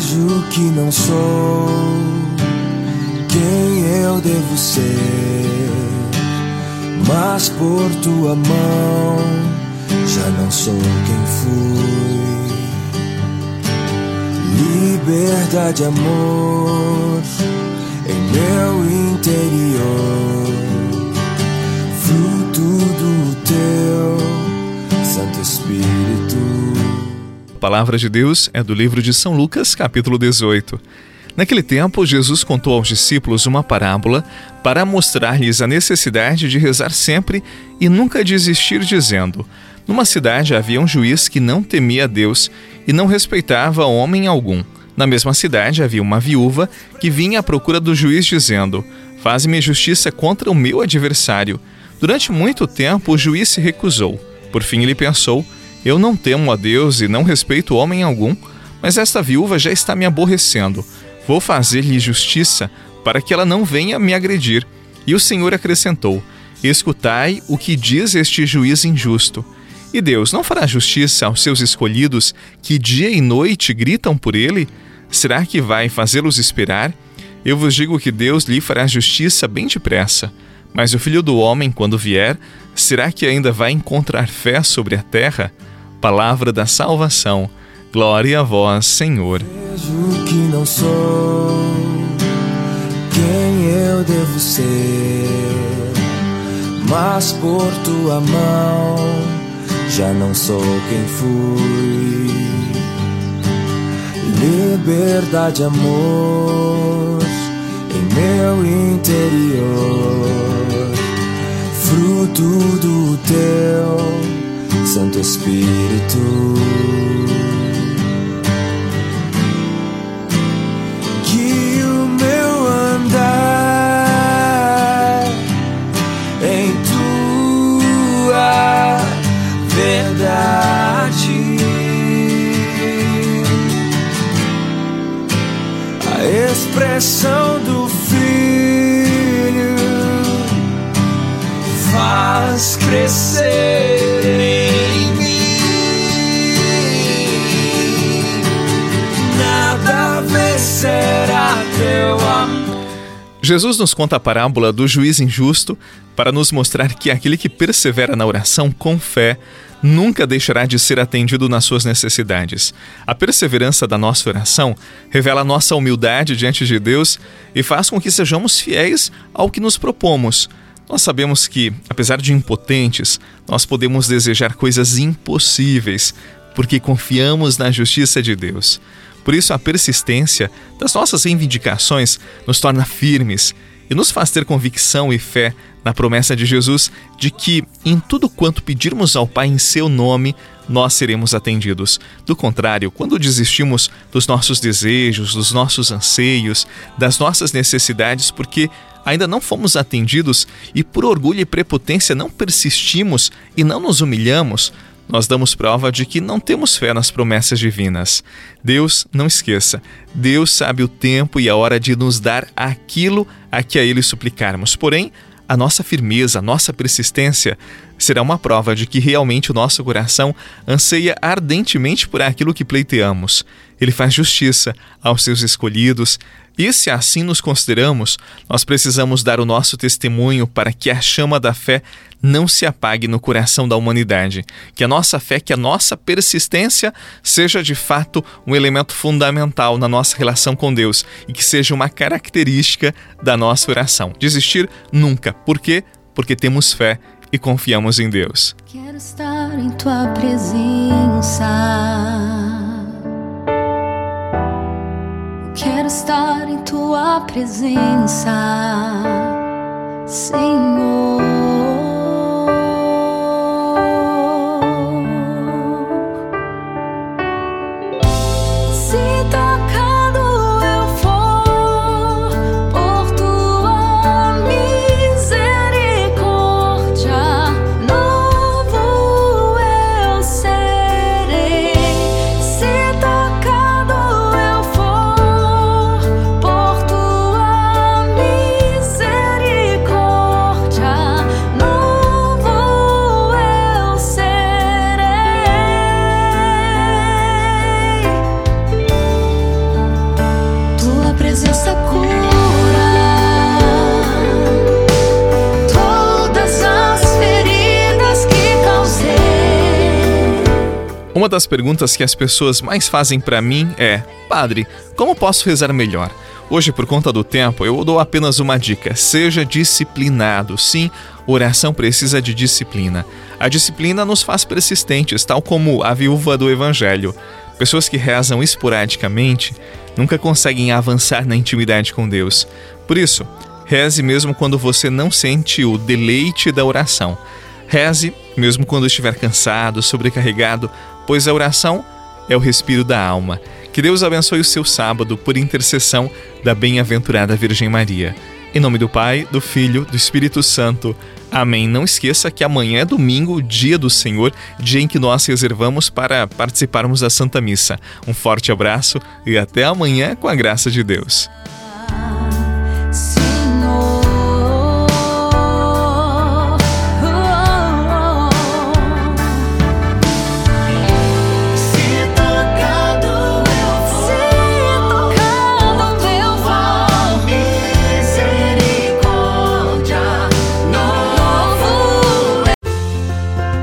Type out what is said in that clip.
Vejo que não sou quem eu devo ser, mas por tua mão já não sou quem fui. Liberdade, amor em meu interior, palavra de Deus é do livro de São Lucas, capítulo 18. Naquele tempo, Jesus contou aos discípulos uma parábola para mostrar-lhes a necessidade de rezar sempre e nunca desistir, dizendo: Numa cidade havia um juiz que não temia Deus e não respeitava homem algum. Na mesma cidade havia uma viúva que vinha à procura do juiz, dizendo: Faz-me justiça contra o meu adversário. Durante muito tempo, o juiz se recusou. Por fim, ele pensou: eu não temo a Deus e não respeito homem algum, mas esta viúva já está me aborrecendo. Vou fazer-lhe justiça para que ela não venha me agredir. E o Senhor acrescentou: Escutai o que diz este juiz injusto. E Deus não fará justiça aos seus escolhidos que dia e noite gritam por ele? Será que vai fazê-los esperar? Eu vos digo que Deus lhe fará justiça bem depressa. Mas o filho do homem, quando vier, será que ainda vai encontrar fé sobre a terra? Palavra da salvação. Glória a vós, Senhor. Vejo que não sou quem eu devo ser, mas por tua mão já não sou quem fui. Liberdade, amor em meu interior, fruto do teu Santo Espírito. Jesus nos conta a parábola do juiz injusto para nos mostrar que aquele que persevera na oração com fé nunca deixará de ser atendido nas suas necessidades. A perseverança da nossa oração revela nossa humildade diante de Deus e faz com que sejamos fiéis ao que nos propomos. Nós sabemos que, apesar de impotentes, nós podemos desejar coisas impossíveis, porque confiamos na justiça de Deus. Por isso, a persistência das nossas reivindicações nos torna firmes e nos faz ter convicção e fé na promessa de Jesus de que, em tudo quanto pedirmos ao Pai em seu nome, nós seremos atendidos. Do contrário, quando desistimos dos nossos desejos, dos nossos anseios, das nossas necessidades, porque ainda não fomos atendidos e por orgulho e prepotência não persistimos e não nos humilhamos, nós damos prova de que não temos fé nas promessas divinas. Deus, não esqueça, Deus sabe o tempo e a hora de nos dar aquilo a que a Ele suplicarmos. Porém, a nossa firmeza, a nossa persistência será uma prova de que realmente o nosso coração anseia ardentemente por aquilo que pleiteamos. Ele faz justiça aos seus escolhidos, e se assim nos consideramos, nós precisamos dar o nosso testemunho para que a chama da fé não se apague no coração da humanidade. Que a nossa fé, que a nossa persistência seja de fato um elemento fundamental na nossa relação com Deus e que seja uma característica da nossa oração. Desistir nunca. Por quê? Porque temos fé e confiamos em Deus. Quero estar em tua presença. Estar em tua presença, Senhor. Uma das perguntas que as pessoas mais fazem para mim é: Padre, como posso rezar melhor? Hoje, por conta do tempo, eu dou apenas uma dica: seja disciplinado. Sim, oração precisa de disciplina. A disciplina nos faz persistentes, tal como a viúva do Evangelho. Pessoas que rezam esporadicamente nunca conseguem avançar na intimidade com Deus. Por isso, reze mesmo quando você não sente o deleite da oração. Reze mesmo quando estiver cansado, sobrecarregado, pois a oração é o respiro da alma. Que Deus abençoe o seu sábado por intercessão da bem-aventurada Virgem Maria. Em nome do Pai, do Filho, do Espírito Santo. Amém. Não esqueça que amanhã é domingo, dia do Senhor, dia em que nós reservamos para participarmos da Santa Missa. Um forte abraço e até amanhã com a graça de Deus.